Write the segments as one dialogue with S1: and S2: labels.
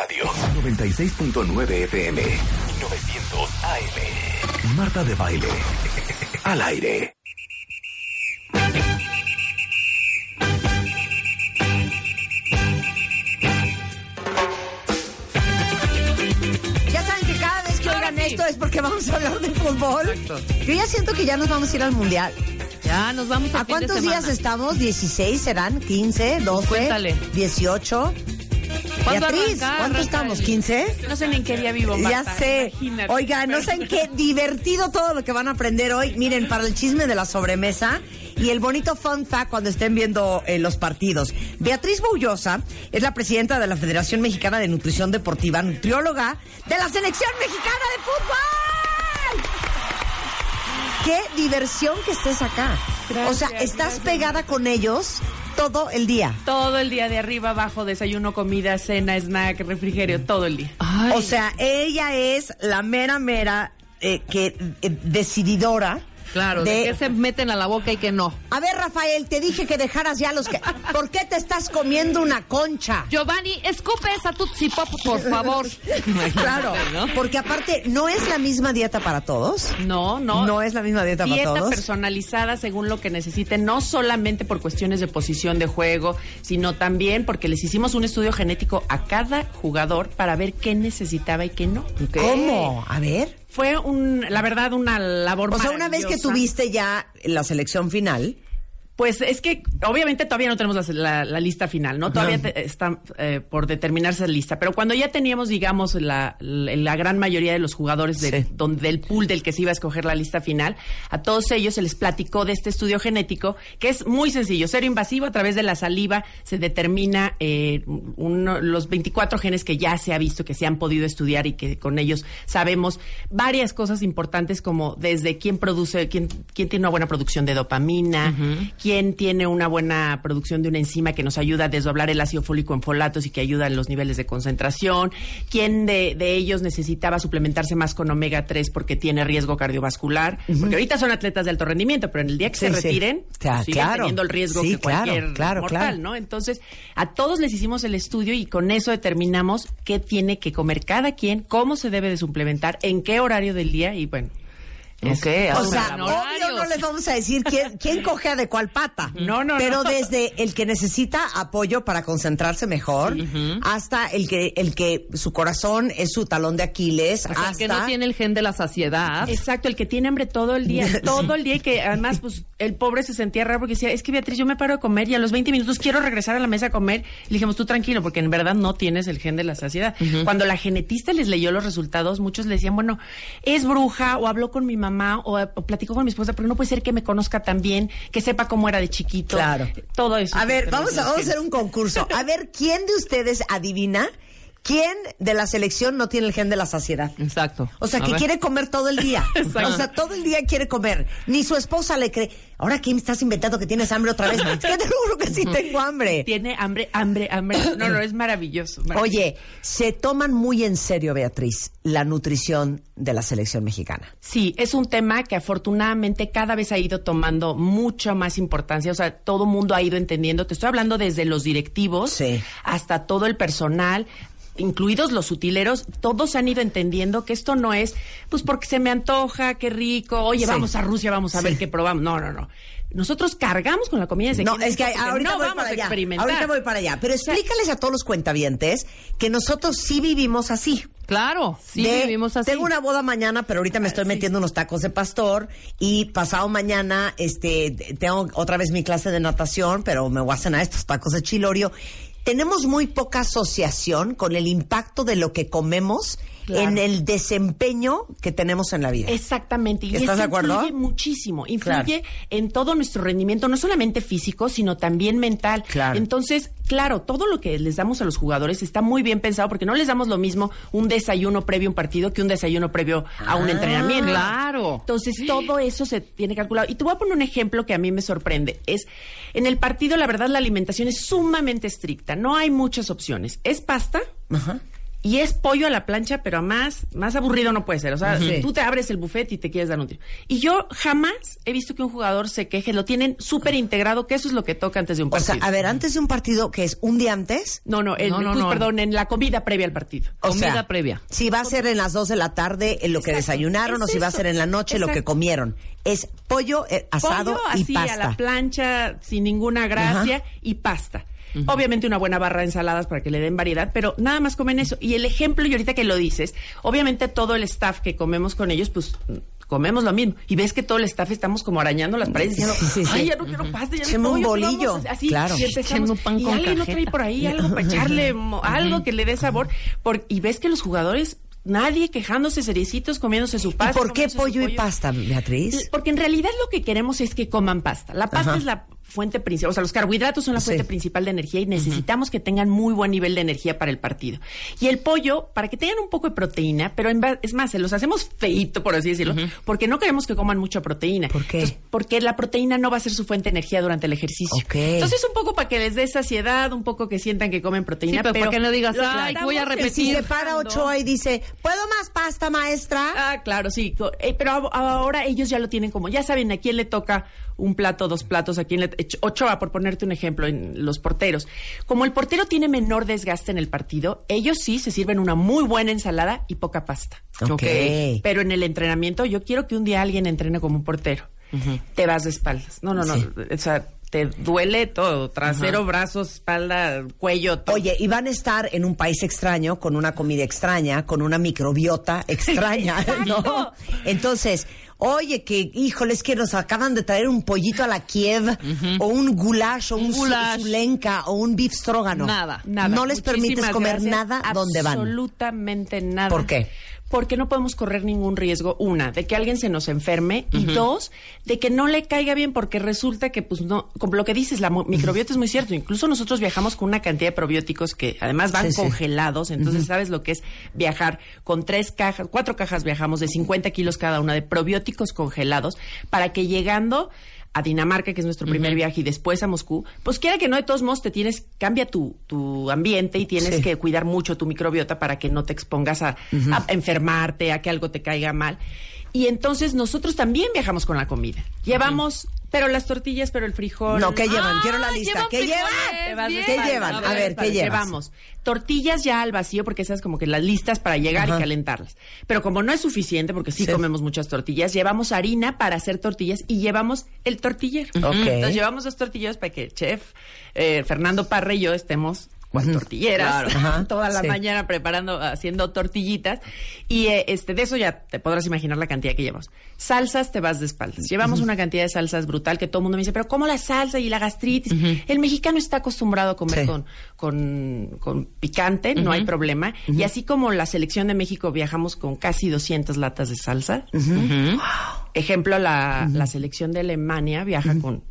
S1: Radio 96.9 FM 900 AM. Marta de Baile. Al aire.
S2: Ya saben que cada vez que oigan esto es porque vamos a hablar de fútbol. Yo ya siento que ya nos vamos a ir al mundial.
S3: Ya, nos vamos a
S2: ¿A cuántos días estamos? ¿16 serán? ¿15? ¿12?
S3: Cuéntale.
S2: ¿18?
S3: ¿Cuándo
S2: Beatriz? ¿cuánto estamos?
S3: el-
S2: ¿15?
S3: No sé ni en qué día vivo,
S2: Ya
S3: Marta,
S2: sé.
S3: imagínate.
S2: Oigan, no saben qué divertido todo lo que van a aprender hoy. Miren, para el chisme de la sobremesa y el bonito fun fact cuando estén viendo eh, los partidos. Beatriz Boullosa es la presidenta de la Federación Mexicana de Nutrición Deportiva, nutrióloga de la Selección Mexicana de Fútbol. Qué diversión que estés acá. o sea, estás
S3: gracias.
S2: pegada con ellos todo el día.
S3: Todo el día de arriba abajo, desayuno, comida, cena, snack, refrigerio, todo el día.
S2: O sea, ella es la mera mera eh, que eh, decididora.
S4: Claro, de, qué se meten a la boca y que no.
S2: A ver, Rafael, te dije que dejaras ya los que. ¿Por qué te estás comiendo una concha?
S4: Giovanni, escupe esa Tutsi Pop, por favor.
S2: Claro,
S4: ¿no?
S2: porque aparte no es la misma dieta para todos.
S3: No, no.
S2: No es la misma dieta,
S3: Dieta
S2: para todos.
S3: personalizada según lo que necesiten, no solamente por cuestiones de posición de juego, sino también porque les hicimos un estudio genético a cada jugador para ver qué necesitaba y qué no.
S2: ¿Cómo? A ver.
S3: Fue un, la verdad, una labor
S2: O sea, una vez que tuviste ya la selección final,
S3: Pues es que obviamente todavía no tenemos la, la- la lista final, ¿no? Todavía te- está eh, por determinarse la lista. Pero cuando ya teníamos, digamos, la, gran mayoría de los jugadores de,
S2: Sí.
S3: donde, del pool del que se iba a escoger la lista final, a todos ellos se les platicó de este estudio genético, que es muy sencillo, cero invasivo, a través de la saliva se determina eh, uno- los 24 genes que ya se ha visto, que se han podido estudiar y que con ellos sabemos varias cosas importantes como desde quién produce, quién, quién tiene una buena producción de dopamina, quién tiene una buena producción de una enzima que nos ayuda a desdoblar el ácido fólico en folatos y que ayuda en los niveles de concentración, quién de, de ellos necesitaba suplementarse más con omega 3 porque tiene riesgo cardiovascular, porque ahorita son atletas de alto rendimiento, pero en el día que
S2: Sí,
S3: se
S2: sí.
S3: retiren,
S2: Claro,
S3: siguen
S2: claro.
S3: teniendo el riesgo
S2: Sí,
S3: que cualquier
S2: claro, claro,
S3: mortal. ¿no? Entonces, a todos les hicimos el estudio y con eso determinamos qué tiene que comer cada quien, cómo se debe de suplementar, en qué horario del día y bueno. Es-
S4: Ok,
S2: O
S4: Ahora,
S2: sea, obvio no les vamos a decir quién, quién cojea de cuál pata.
S3: No, no,
S2: Pero
S3: no.
S2: desde el que necesita apoyo para concentrarse mejor, hasta el que, el que su corazón es su talón de Aquiles,
S4: O sea,
S2: hasta
S4: que no tiene el gen de la saciedad.
S3: Exacto, el que tiene hambre todo el día, todo el día y que además pues el pobre se sentía raro porque decía, es que Beatriz, yo me paro a comer y a los 20 minutos quiero regresar a la mesa a comer. Y le dijimos, tú tranquilo, porque en verdad no tienes el gen de la saciedad. Cuando la genetista les leyó los resultados, muchos le decían, bueno, es bruja o habló con mi mamá o, o platicó con mi esposa, pero no puede ser que me conozca tan bien, que sepa cómo era de chiquito.
S2: Claro.
S3: Todo eso.
S2: A ver, vamos a, vamos a hacer un concurso. A ver, ¿quién de ustedes adivina quién de la selección no tiene el gen de la saciedad?
S4: Exacto.
S2: O sea,
S4: A
S2: que
S4: ver.
S2: quiere comer todo el día.
S3: Exacto.
S2: O sea, todo el día quiere comer. Ni su esposa le cree. Ahora, ¿qué me estás inventando que tienes hambre otra vez? Es que te juro que sí tengo hambre.
S3: Tiene hambre, hambre, hambre. No, no, es maravilloso. maravilloso.
S2: Oye, se toman muy en serio, Beatriz, la nutrición de la selección mexicana.
S3: Sí, es un tema que afortunadamente cada vez ha ido tomando mucha más importancia, o sea, todo mundo ha ido entendiendo, te estoy hablando desde los directivos
S2: Sí.
S3: hasta todo el personal, incluidos los utileros, todos han ido entendiendo que esto no es, pues porque se me antoja, qué rico, oye,
S2: Sí.
S3: vamos a Rusia, vamos a ver qué probamos. No, no, no. Nosotros cargamos con la comida desde
S2: No, es que ahorita
S3: no
S2: voy
S3: vamos
S2: para
S3: a
S2: allá.
S3: experimentar.
S2: Ahorita voy para allá. Pero explícales a todos los cuentavientes que nosotros sí vivimos así.
S4: Claro, sí
S2: de,
S4: vivimos así.
S2: Tengo una boda mañana, pero ahorita me estoy metiendo unos tacos de pastor y pasado mañana este tengo otra vez mi clase de natación, pero me voy a cenar estos tacos de chilorio. Tenemos muy poca asociación con el impacto de lo que comemos
S3: Claro.
S2: en el desempeño que tenemos en la vida.
S3: Exactamente. Y
S2: ¿Estás de acuerdo?
S3: Influye muchísimo. Influye
S2: Claro.
S3: en todo nuestro rendimiento, no solamente físico, sino también mental.
S2: Claro.
S3: Entonces, claro, todo lo que les damos a los jugadores está muy bien pensado porque no les damos lo mismo un desayuno previo a un partido que un desayuno previo a un
S2: Ah,
S3: entrenamiento.
S4: claro.
S3: Entonces, todo eso se tiene calculado. Y te voy a poner un ejemplo que a mí me sorprende. Es, en el partido, la verdad, la alimentación es sumamente estricta. No hay muchas opciones. Es pasta,
S2: Ajá.
S3: Y es pollo a la plancha, pero a más, más aburrido no puede ser. O sea, tú te abres el buffet y te quieres dar un tiro. Y yo jamás he visto que un jugador se queje. Lo tienen súper integrado, que eso es lo que toca antes de un
S2: O sea,
S3: partido.
S2: a ver, antes de un partido que es un día antes.
S3: no, no, en,
S4: No, no,
S3: pues,
S4: no.
S3: perdón, en la comida previa al partido.
S2: O
S4: Comida
S2: sea,
S4: previa.
S2: Si va a ser en las 2 de la tarde en lo que
S3: Exacto,
S2: desayunaron o si va a ser en la noche lo que comieron. Es pollo eh, asado
S3: pollo
S2: y
S3: así
S2: pasta.
S3: a la plancha sin ninguna gracia y pasta. Obviamente una buena barra de ensaladas para que le den variedad, pero nada más comen eso. Y el ejemplo, y ahorita que lo dices, obviamente todo el staff que comemos con ellos, pues comemos lo mismo. Y ves que todo el staff estamos como arañando las paredes diciendo,
S2: Sí, sí, sí.
S3: ay, ya no quiero pasta, ya no
S2: un
S3: pollo, ¿qué
S2: bolillo".
S3: vamos a hacer?". Así,
S2: Claro.
S3: y empezamos,
S4: pan
S3: y
S4: con
S3: alguien no trae por ahí algo para echarle, algo que le dé sabor. Por- y ves que los jugadores... Nadie quejándose, seriecitos, comiéndose su
S2: ¿Y
S3: pasta.
S2: por qué pollo y pasta, Beatriz?
S3: porque en realidad lo que queremos es que coman pasta. La pasta
S2: Ajá.
S3: es la fuente principal, o sea, los carbohidratos son la fuente
S2: Sí.
S3: principal de energía y necesitamos que tengan muy buen nivel de energía para el partido. Y el pollo, para que tengan un poco de proteína, pero en va- es más, se los hacemos feito, por así decirlo, porque no queremos que coman mucha proteína.
S2: ¿Por qué?
S3: porque la proteína no va a ser su fuente de energía durante el ejercicio.
S2: Ok.
S3: Entonces, un poco para que les dé saciedad, un poco que sientan que comen proteína.
S4: Sí, pero para que no digas, "Ay, voy a repetir".
S2: Si se para. Ochoa y dice, ¿puedo más pasta, maestra?
S3: Ah, claro, sí. Eh, pero ahora ellos ya lo tienen como, ya saben a quién le toca un plato, dos platos, a quién le... Ochoa, por ponerte un ejemplo, en los porteros. Como el portero tiene menor desgaste en el partido, ellos sí se sirven una muy buena ensalada y poca pasta.
S2: Ok.
S3: Pero en el entrenamiento, yo quiero que un día alguien entrene como un portero. Te vas de espaldas. No, no, no.
S2: Sí.
S3: O sea, te duele todo. Trasero, brazos, espalda, cuello, todo.
S2: Oye, y van a estar en un país extraño, con una comida extraña, con una microbiota extraña, ¿no? Entonces, oye, que, híjoles, que nos acaban de traer un pollito a la Kiev, o un goulash, o un,
S4: Un
S2: zulenka, o un beef strogano.
S4: Nada,
S3: Nada.
S2: No les permites comer
S3: gracias.
S2: nada donde van.
S3: Absolutamente nada.
S2: ¿Por qué?
S3: Porque no podemos correr ningún riesgo, una, de que alguien se nos enferme. Y dos, de que no le caiga bien porque resulta que, pues no, como lo que dices, la microbiota es muy cierto. Incluso nosotros viajamos con una cantidad de probióticos que además van
S2: Sí, sí.
S3: congelados, entonces sabes lo que es viajar con tres cajas, cuatro cajas viajamos de 50 kilos cada una de probióticos congelados para que llegando a Dinamarca, que es nuestro primer viaje, y después a Moscú, pues quiera que no, de todos modos te tienes, cambia tu, tu ambiente y tienes
S2: Sí.
S3: que cuidar mucho tu microbiota para que no te expongas a, a enfermarte, a que algo te caiga mal. Y entonces nosotros también viajamos con la comida. Llevamos, pero las tortillas, pero el frijol.
S2: No, ¿qué llevan?
S4: Ah,
S2: Quiero la lista. ¿Qué
S4: frijoles,
S2: llevan?
S4: Bien.
S2: ¿Qué llevan? A ver, ¿qué llevas?
S3: Llevamos tortillas ya al vacío, porque esas como que las listas para llegar
S2: Ajá.
S3: y calentarlas. Pero como no es suficiente, porque sí,
S2: Sí.
S3: comemos muchas tortillas, llevamos harina para hacer tortillas y llevamos el tortillero.
S2: Ok.
S3: Entonces llevamos dos tortilleros para que chef eh, Fernando Parra y yo estemos con tortilleras
S2: Claro.
S3: Toda la
S2: Sí.
S3: mañana preparando, haciendo tortillitas. Y eh, este de eso ya te podrás imaginar la cantidad que llevamos. Salsas te vas de espaldas. Llevamos una cantidad de salsas brutal que todo el mundo me dice, pero ¿cómo la salsa y la gastritis? El mexicano está acostumbrado a comer
S2: Sí.
S3: con, con, con picante, no hay problema. Y así como la selección de México viajamos con casi 200 latas de salsa. Ejemplo, la, la selección de Alemania viaja con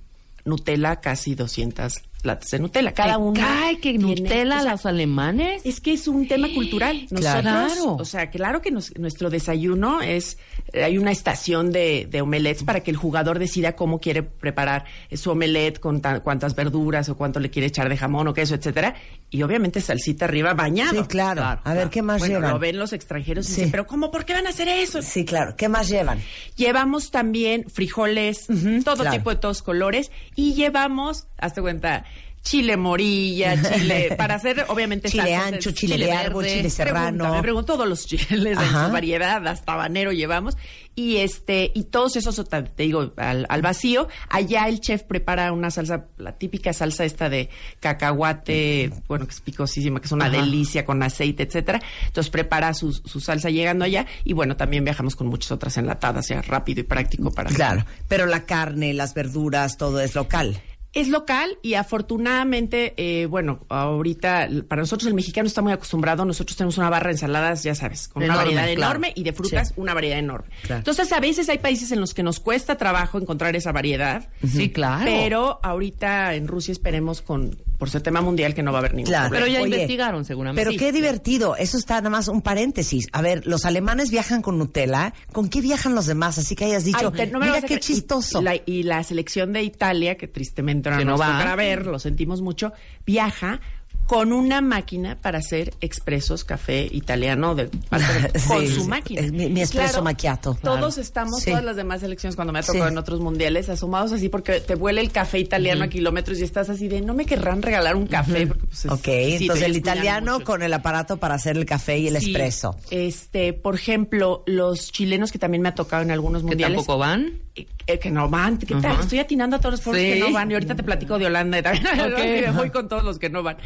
S3: Nutella casi 200 latas de Nutella. Cada
S4: ¿Te
S3: una.
S4: cae que
S3: tiene-
S4: Nutella
S3: o sea,
S4: los alemanes?
S3: es que es un tema cultural. Nosotros,
S4: Claro.
S3: o sea, claro que nos- nuestro desayuno es, eh, hay una estación de, de omelets para que el jugador decida cómo quiere preparar su omelet, con ta- cuántas verduras o cuánto le quiere echar de jamón o queso, etcétera. Y obviamente salsita arriba bañado.
S2: Sí, claro. A ver, ¿qué más
S3: Bueno,
S2: llevan?
S3: Lo ven los extranjeros y
S2: Sí.
S3: dicen, pero ¿cómo? ¿Por qué van a hacer eso?
S2: Sí, claro. ¿Qué más llevan?
S3: Llevamos también frijoles, todo
S2: claro.
S3: tipo de todos colores, y llevamos, hazte cuenta, chile morilla, chile, para hacer obviamente
S2: Chile
S3: salsas,
S2: ancho,
S3: es
S2: chile de árbol, chile serrano.
S3: Pregunto todos los chiles
S2: Ajá.
S3: en su variedad, hasta habanero llevamos, y este, y todos esos, te te digo, al, al vacío, allá el chef prepara una salsa, la típica salsa esta de cacahuate, bueno, que es picosísima, que es una
S2: Ajá.
S3: delicia con aceite, etcétera. Entonces prepara su, su salsa llegando allá, y bueno, también viajamos con muchas otras enlatadas, ya rápido y práctico para
S2: Claro. Pero la carne, las verduras, todo es local.
S3: Es local y afortunadamente, eh, bueno, ahorita para nosotros el mexicano está muy acostumbrado. Nosotros tenemos una barra de ensaladas, ya sabes, con
S4: Enorme,
S3: una variedad
S4: claro.
S3: enorme y de frutas
S2: Sí.
S3: una variedad enorme.
S2: Claro.
S3: Entonces, a veces hay países en los que nos cuesta trabajo encontrar esa variedad.
S4: Sí, claro.
S3: Pero ahorita en Rusia esperemos con por ser tema mundial que no va a haber ningún
S2: Claro.
S3: problema.
S4: Pero ya
S2: Oye,
S4: investigaron seguramente.
S2: Pero
S4: Sí.
S2: qué divertido. Eso está nada más un paréntesis. A ver, los alemanes viajan con Nutella. ¿Con qué viajan los demás? Así que hayas dicho,
S3: Ay, te- no
S2: mira
S3: a
S2: qué chistoso.
S3: Y la, y la selección de Italia, que tristemente
S4: Que
S3: no
S4: no
S3: nos
S4: va.
S3: tocará ver, lo sentimos mucho, viaja con una máquina para hacer expresos, café italiano, de, con
S2: Sí,
S3: su máquina.
S2: Es mi- mi
S3: Y
S2: espresso macchiato.
S3: Todos
S2: Claro.
S3: estamos,
S2: Sí.
S3: todas las demás selecciones, cuando me ha tocado
S2: Sí.
S3: en otros mundiales, asomados así porque te huele el café italiano a kilómetros y estás así de, no me querrán regalar un café. Porque, pues, es-
S2: Ok, entonces el italiano
S3: mucho.
S2: con el aparato para hacer el café y el
S3: Sí.
S2: espresso.
S3: Este, por ejemplo, los chilenos que también me ha tocado en algunos
S4: Que
S3: mundiales.
S4: tampoco van.
S3: eh, eh, que no van, ¿qué tal? Estoy atinando a todos los pobres que no van y ahorita te platico de Holanda y también
S4: Ok.
S3: voy con todos los que no van.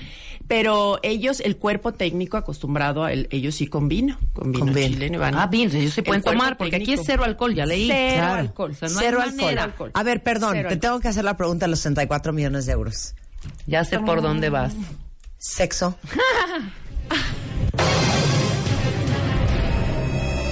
S3: Pero ellos, el cuerpo técnico acostumbrado, a el- ellos sí con vino, con vino
S2: Con vino.
S3: chileno van.
S4: Ah, bien, ellos se pueden tomar, porque aquí es cero alcohol, ya leí.
S3: Cero
S4: Claro.
S3: alcohol.
S4: O sea, no
S2: Cero
S4: hay
S2: alcohol.
S3: alcohol.
S2: A ver, perdón,
S3: Cero
S2: te
S3: alcohol.
S2: tengo que hacer la pregunta de los 64 millones de euros.
S4: Ya sé por dónde vas.
S2: Sexo.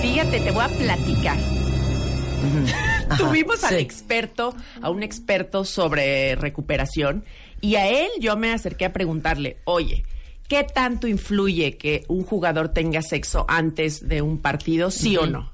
S3: Fíjate, te voy a platicar. Tuvimos al
S2: sí.
S3: experto, a un experto sobre recuperación, y a él yo me acerqué a preguntarle, oye, ¿qué tanto influye que un jugador tenga sexo antes de un partido, sí o no?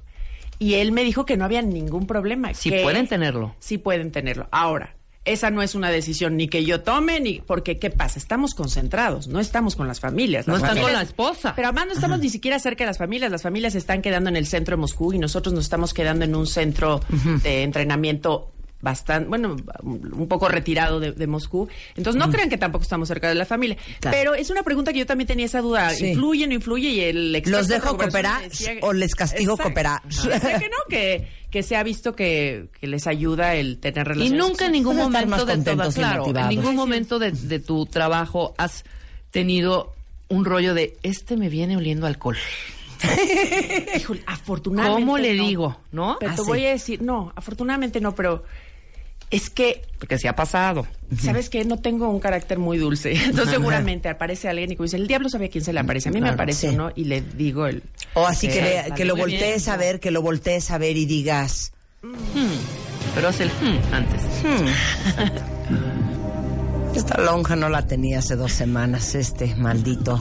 S3: Y él me dijo que no había ningún problema.
S4: Sí
S3: que
S4: pueden tenerlo.
S3: Sí pueden tenerlo. Ahora, esa no es una decisión ni que yo tome, ni porque, ¿qué pasa? Estamos concentrados, no estamos con las familias.
S4: No
S3: Las
S4: están con
S3: familias-
S4: la esposa.
S3: Pero además no estamos ni siquiera cerca de las familias. Las familias se están quedando en el centro de Moscú y nosotros nos estamos quedando en un centro de entrenamiento bastante, bueno, un poco retirado de, de Moscú. Entonces no crean que tampoco estamos cerca de la familia.
S2: Claro.
S3: Pero es una pregunta que yo también tenía esa duda.
S2: Sí.
S3: ¿Influye, no influye? Y el
S2: ¿Los dejo cooperar
S3: decía-
S2: o les castigo
S3: Exacto.
S2: cooperar?
S3: Ajá. Sé que no, que, que se ha visto que, que les ayuda el tener
S4: Y
S3: relaciones.
S4: nunca en ningún momento de
S2: y
S4: claro, en ningún momento de, de tu trabajo has tenido un rollo de este me viene oliendo alcohol.
S3: Híjole, afortunadamente.
S4: ¿Cómo le
S3: no.
S4: digo? ¿No?
S3: Pero
S2: Ah,
S3: te
S2: sí.
S3: voy a decir, no, afortunadamente no, pero es que
S4: Porque se ha pasado.
S3: ¿Sabes qué? No tengo un carácter muy dulce. Entonces seguramente aparece alguien y como dice, el diablo sabe a quién se le aparece. A mí me aparece
S2: sí.
S3: uno y le digo el...
S2: O así que, le-
S3: la
S2: que lo voltees a ver, que lo voltees a ver y digas,
S4: Pero haz el hmm antes.
S2: esta lonja no la tenía hace dos semanas, este maldito,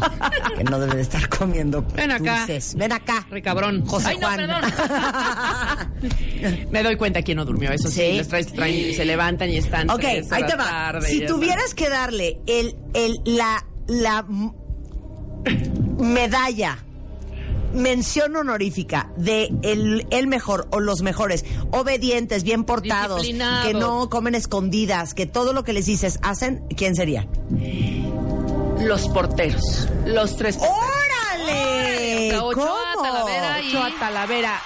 S2: que no debe de estar comiendo
S4: Ven acá.
S2: dulces. Ven acá.
S4: Re cabrón.
S2: José
S4: Ay, no,
S2: Juan.
S4: perdón.
S3: Me doy cuenta quién no durmió. Eso sí,
S2: Sí.
S3: les traes, traen- se levantan y están
S2: Ok,
S3: tres
S2: ahí te va.
S3: tarde,
S2: si
S3: ya
S2: tuvieras que darle el, el, la, la m- medalla, mención honorífica de el, el mejor o los mejores, obedientes, bien portados, que no comen escondidas, que todo lo que les dices hacen, ¿quién sería?
S3: Los porteros. Los tres porteros.
S2: ¡Órale!
S4: O sea, Ochoa,
S2: ¿Cómo?
S4: Talavera y-
S3: Ochoa, Talavera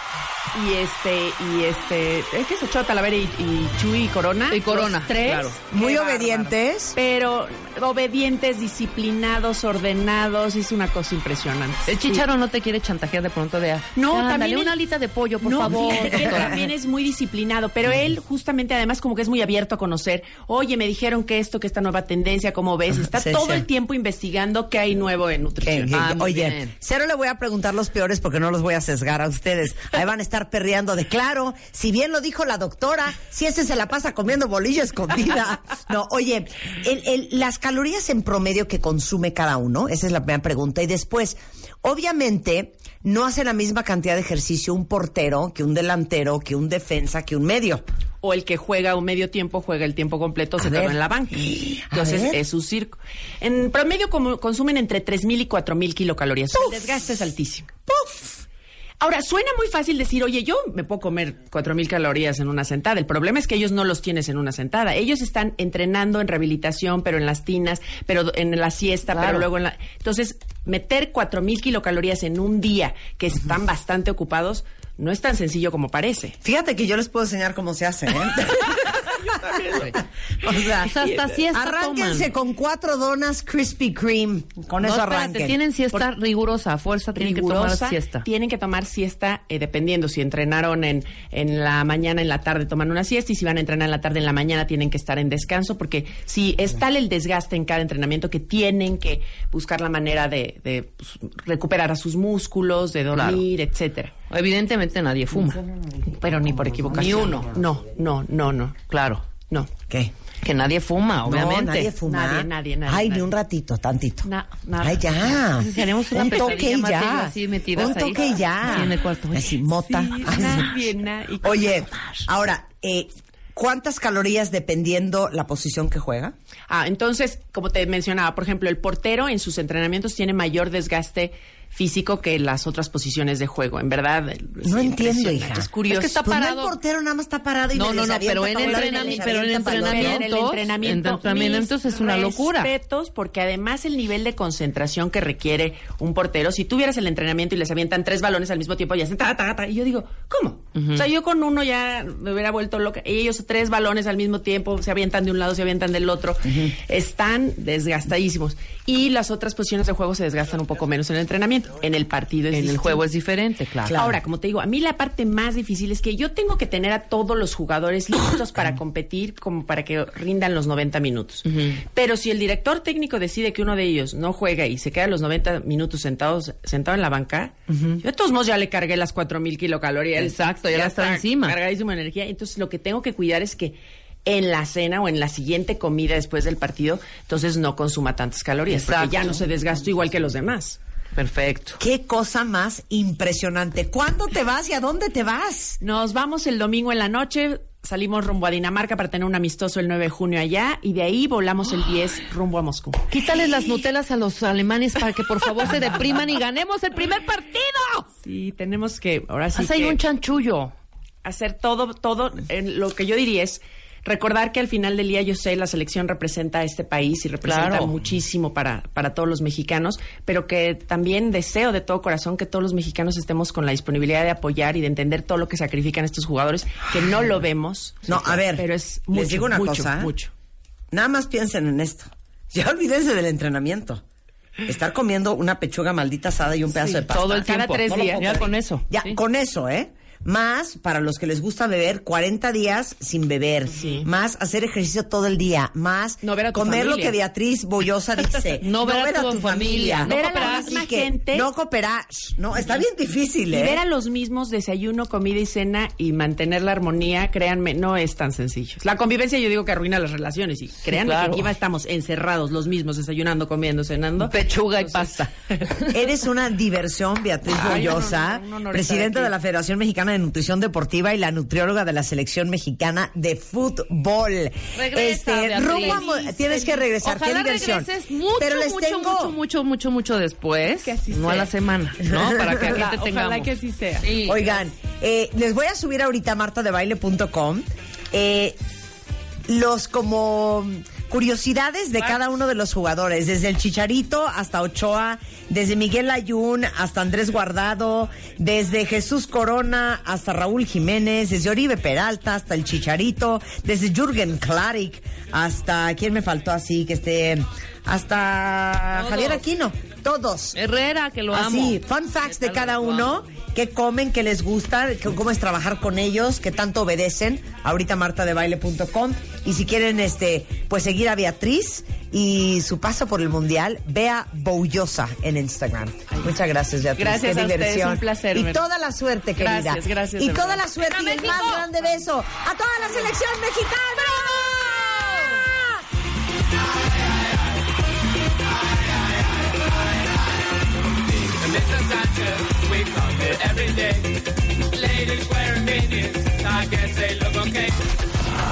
S3: y este, y este, es que es Ochoa, Talavera y, y Chuy y Corona.
S4: Y Corona,
S3: Los tres.
S4: claro.
S2: Muy obedientes.
S3: Pero obedientes, disciplinados, ordenados, es una cosa impresionante.
S4: El chicharo no te quiere chantajear de pronto de...
S3: No,
S4: "Ándale,
S3: también
S4: una
S3: es-
S4: alita de pollo, por
S3: no,
S4: favor.
S3: fíjate él
S4: doctora".
S3: también es muy disciplinado, pero él justamente además como que es muy abierto a conocer, oye, me dijeron que esto, que esta nueva tendencia, ¿cómo ves? Está
S2: Sí,
S3: todo
S2: sí.
S3: el tiempo investigando qué hay nuevo en nutrición.
S4: Ah,
S2: oye,
S4: bien.
S2: cero le voy a preguntar los peores porque no los voy a sesgar a ustedes. Ahí van a estar perreando de claro. Si bien lo dijo la doctora, si ese se la pasa comiendo bolilla escondida. No, oye, el- el- las calorías en promedio que consume cada uno, esa es la primera pregunta. Y después, obviamente, no hace la misma cantidad de ejercicio un portero que un delantero, que un defensa, que un medio.
S3: O el que juega un medio tiempo, juega el tiempo completo, se quedó en la banca. Entonces es su circo. En promedio como- consumen entre 3.000 y 4.000 kilocalorías. El desgaste es altísimo. Ahora, suena muy fácil decir, oye, yo me puedo comer 4.000 calorías en una sentada. El problema es que ellos no los tienes en una sentada. Ellos están entrenando en rehabilitación, pero en las tinas, pero en la siesta,
S4: Claro.
S3: pero luego en la... Entonces, meter 4.000 kilocalorías en un día que están bastante ocupados no es tan sencillo como parece.
S2: Fíjate que yo les puedo enseñar cómo se hace, ¿eh? o sea,
S4: O sea, hasta siesta
S2: arránquense
S4: toman.
S2: con cuatro donas Krispy Kreme. Con
S4: No,
S2: eso arranquen.
S4: tienen siesta rigurosa, a fuerza tienen que
S3: rigurosa,
S4: tomar siesta.
S3: Tienen que tomar siesta eh, dependiendo si entrenaron en, en la mañana, en la tarde toman una siesta y si van a entrenar en la tarde, en la mañana tienen que estar en descanso porque si es tal el desgaste en cada entrenamiento que tienen que buscar la manera de, de, pues, recuperar a sus músculos, de dormir, etcétera.
S4: Evidentemente nadie fuma.
S3: Pero ni por equivocación.
S4: Ni uno.
S3: No, no, no, no.
S4: Claro.
S3: No.
S2: ¿Qué?
S4: Que nadie fuma, obviamente.
S2: No, nadie fuma.
S3: Nadie, nadie, nadie,
S2: Ay, ni
S3: nadie.
S2: un ratito, tantito.
S3: Na- nada.
S2: Ay, ya.
S4: Haremos una
S2: un toque y ya.
S4: así metidas
S2: un
S4: ahí.
S2: toque y ya.
S4: Sí, en el cuarto.
S2: Así, mota.
S3: Sí,
S2: Ay,
S3: nadie, na- y-
S2: Oye, ahora, eh, ¿cuántas calorías dependiendo la posición que juega?
S3: Ah, entonces, como te mencionaba, por ejemplo, el portero en sus entrenamientos tiene mayor desgaste físico que las otras posiciones de juego. En verdad, es
S2: No entiendo, hija.
S3: Es curioso.
S4: Es que está
S2: Pues no, el portero nada más está parado y
S4: No,
S2: me
S4: no, no, pero en
S2: balones,
S4: entrenami-
S2: les
S4: pero en entrenamientos,
S3: entrenamiento,
S4: en entrenamientos es una locura.
S3: Respetos, porque además el nivel de concentración que requiere un portero, si tuvieras el entrenamiento y les avientan tres balones al mismo tiempo, ya hacen ta, ta, ta, y yo digo, ¿cómo? O sea, yo con uno ya me hubiera vuelto loca. Y ellos tres balones al mismo tiempo, se avientan de un lado, se avientan del otro. Están desgastadísimos. Y las otras posiciones de juego se desgastan un poco menos en el entrenamiento. En el partido es
S4: En el juego es diferente, claro.
S2: Claro.
S3: Ahora, como te digo, a mí la parte más difícil es que yo tengo que tener a todos los jugadores listos para competir, como para que rindan los 90 minutos. Pero si el director técnico decide que uno de ellos no juega y se queda los 90 minutos sentados, sentado en la banca, yo de todos modos ya le cargué las 4000 kilocalorías.
S4: Exacto, ya la está encima.
S3: Cargadísimo de energía. Entonces, lo que tengo que cuidar es que en la cena o en la siguiente comida después del partido, entonces no consuma tantas calorías, porque
S4: Exacto.
S3: ya no se desgastó igual que los demás.
S4: Perfecto.
S2: Qué cosa más impresionante. ¿Cuándo te vas y a dónde te vas?
S3: Nos vamos el domingo en la noche, salimos rumbo a Dinamarca para tener un amistoso el 9 de junio allá y de ahí volamos el 10 rumbo a Moscú.
S4: Quítales las Nutelas a los alemanes para que por favor se depriman y ganemos el primer partido.
S3: Sí, tenemos que ahora sí
S4: Haz ahí
S3: que
S4: un chanchullo.
S3: hacer todo, todo, en lo que yo diría es recordar que al final del día yo sé la selección representa a este país y representa
S4: Claro.
S3: muchísimo para, para todos los mexicanos, pero que también deseo de todo corazón que todos los mexicanos estemos con la disponibilidad de apoyar y de entender todo lo que sacrifican estos jugadores, que no lo vemos.
S2: No, a ver,
S3: pero es
S2: les
S3: mucho,
S2: digo una
S3: mucho,
S2: cosa, ¿eh?
S3: mucho.
S2: Nada más piensen en esto. Ya olvídense del entrenamiento. Estar comiendo una pechuga maldita asada y un pedazo de pasta.
S4: Todo el
S3: Cada
S4: tiempo.
S3: tres
S2: No
S3: días.
S4: Ya con eso.
S2: Ya,
S4: Sí.
S2: con eso, ¿eh? Más para los que les gusta beber 40 días sin beber.
S3: Sí.
S2: Más hacer ejercicio todo el día. Más
S3: No ver a tu
S2: comer lo que Beatriz Bollosa dice.
S4: No ver a tu familia.
S2: No
S3: Ver a la
S2: cooperar,
S3: misma
S2: que
S3: gente.
S2: No cooperar. No, está bien difícil,
S3: Y
S2: ¿eh?
S3: ver a los mismos desayuno, comida y cena y mantener la armonía, créanme, no es tan sencillo. La convivencia yo digo que arruina las relaciones y créanme
S4: claro.
S3: que aquí estamos encerrados los mismos, desayunando, comiendo, cenando.
S4: Pechuga y pasta.
S2: Eres una diversión, Beatriz Bollosa,
S3: no, no,
S2: presidenta
S3: aquí.
S2: de la Federación Mexicana de Nutrición Deportiva y la nutrióloga de la Selección Mexicana de Fútbol.
S4: Regresa, Beatriz.
S2: rumbo a tienes que regresar,
S4: Ojalá
S2: qué diversión.
S4: regreses mucho,
S2: Pero les
S4: mucho,
S2: tengo
S4: mucho, mucho, mucho, mucho después.
S3: Que así
S4: no a la semana, ¿no? Para que aquí
S3: Ojalá-
S4: te tengamos.
S3: ojalá que así sea.
S4: Sí.
S2: Oigan, eh, les voy a subir ahorita a martadebaile.com eh, los como curiosidades de cada uno de los jugadores, desde el Chicharito hasta Ochoa, desde Miguel Ayun hasta Andrés Guardado, desde Jesús Corona hasta Raúl Jiménez, desde Oribe Peralta hasta el Chicharito, desde Jürgen Klarik hasta, ¿quién me faltó así? Que esté, hasta
S4: Todos.
S2: Javier Aquino, todos.
S4: Herrera, que lo amo.
S2: Así, fun facts de cada uno, qué comen, qué les gusta, qué- cómo es trabajar con ellos, qué tanto obedecen. Ahorita martadebaile.com y si quieren este pues seguir a Beatriz y su paso por el mundial, vea Boullosa en Instagram. Muchas gracias, Beatriz.
S3: Gracias
S2: qué
S3: a ustedes,
S2: diversión.
S3: un placer,
S2: Y toda la suerte, querida.
S3: Gracias, gracias,
S2: Y toda
S3: verdad.
S2: la suerte y
S4: ¡Venga,
S2: el más grande beso a toda la selección mexicana.
S5: Mr. Sanchez,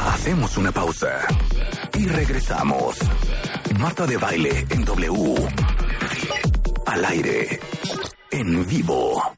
S1: Hacemos una pausa y regresamos. Marta de baile en W. Al aire. En vivo.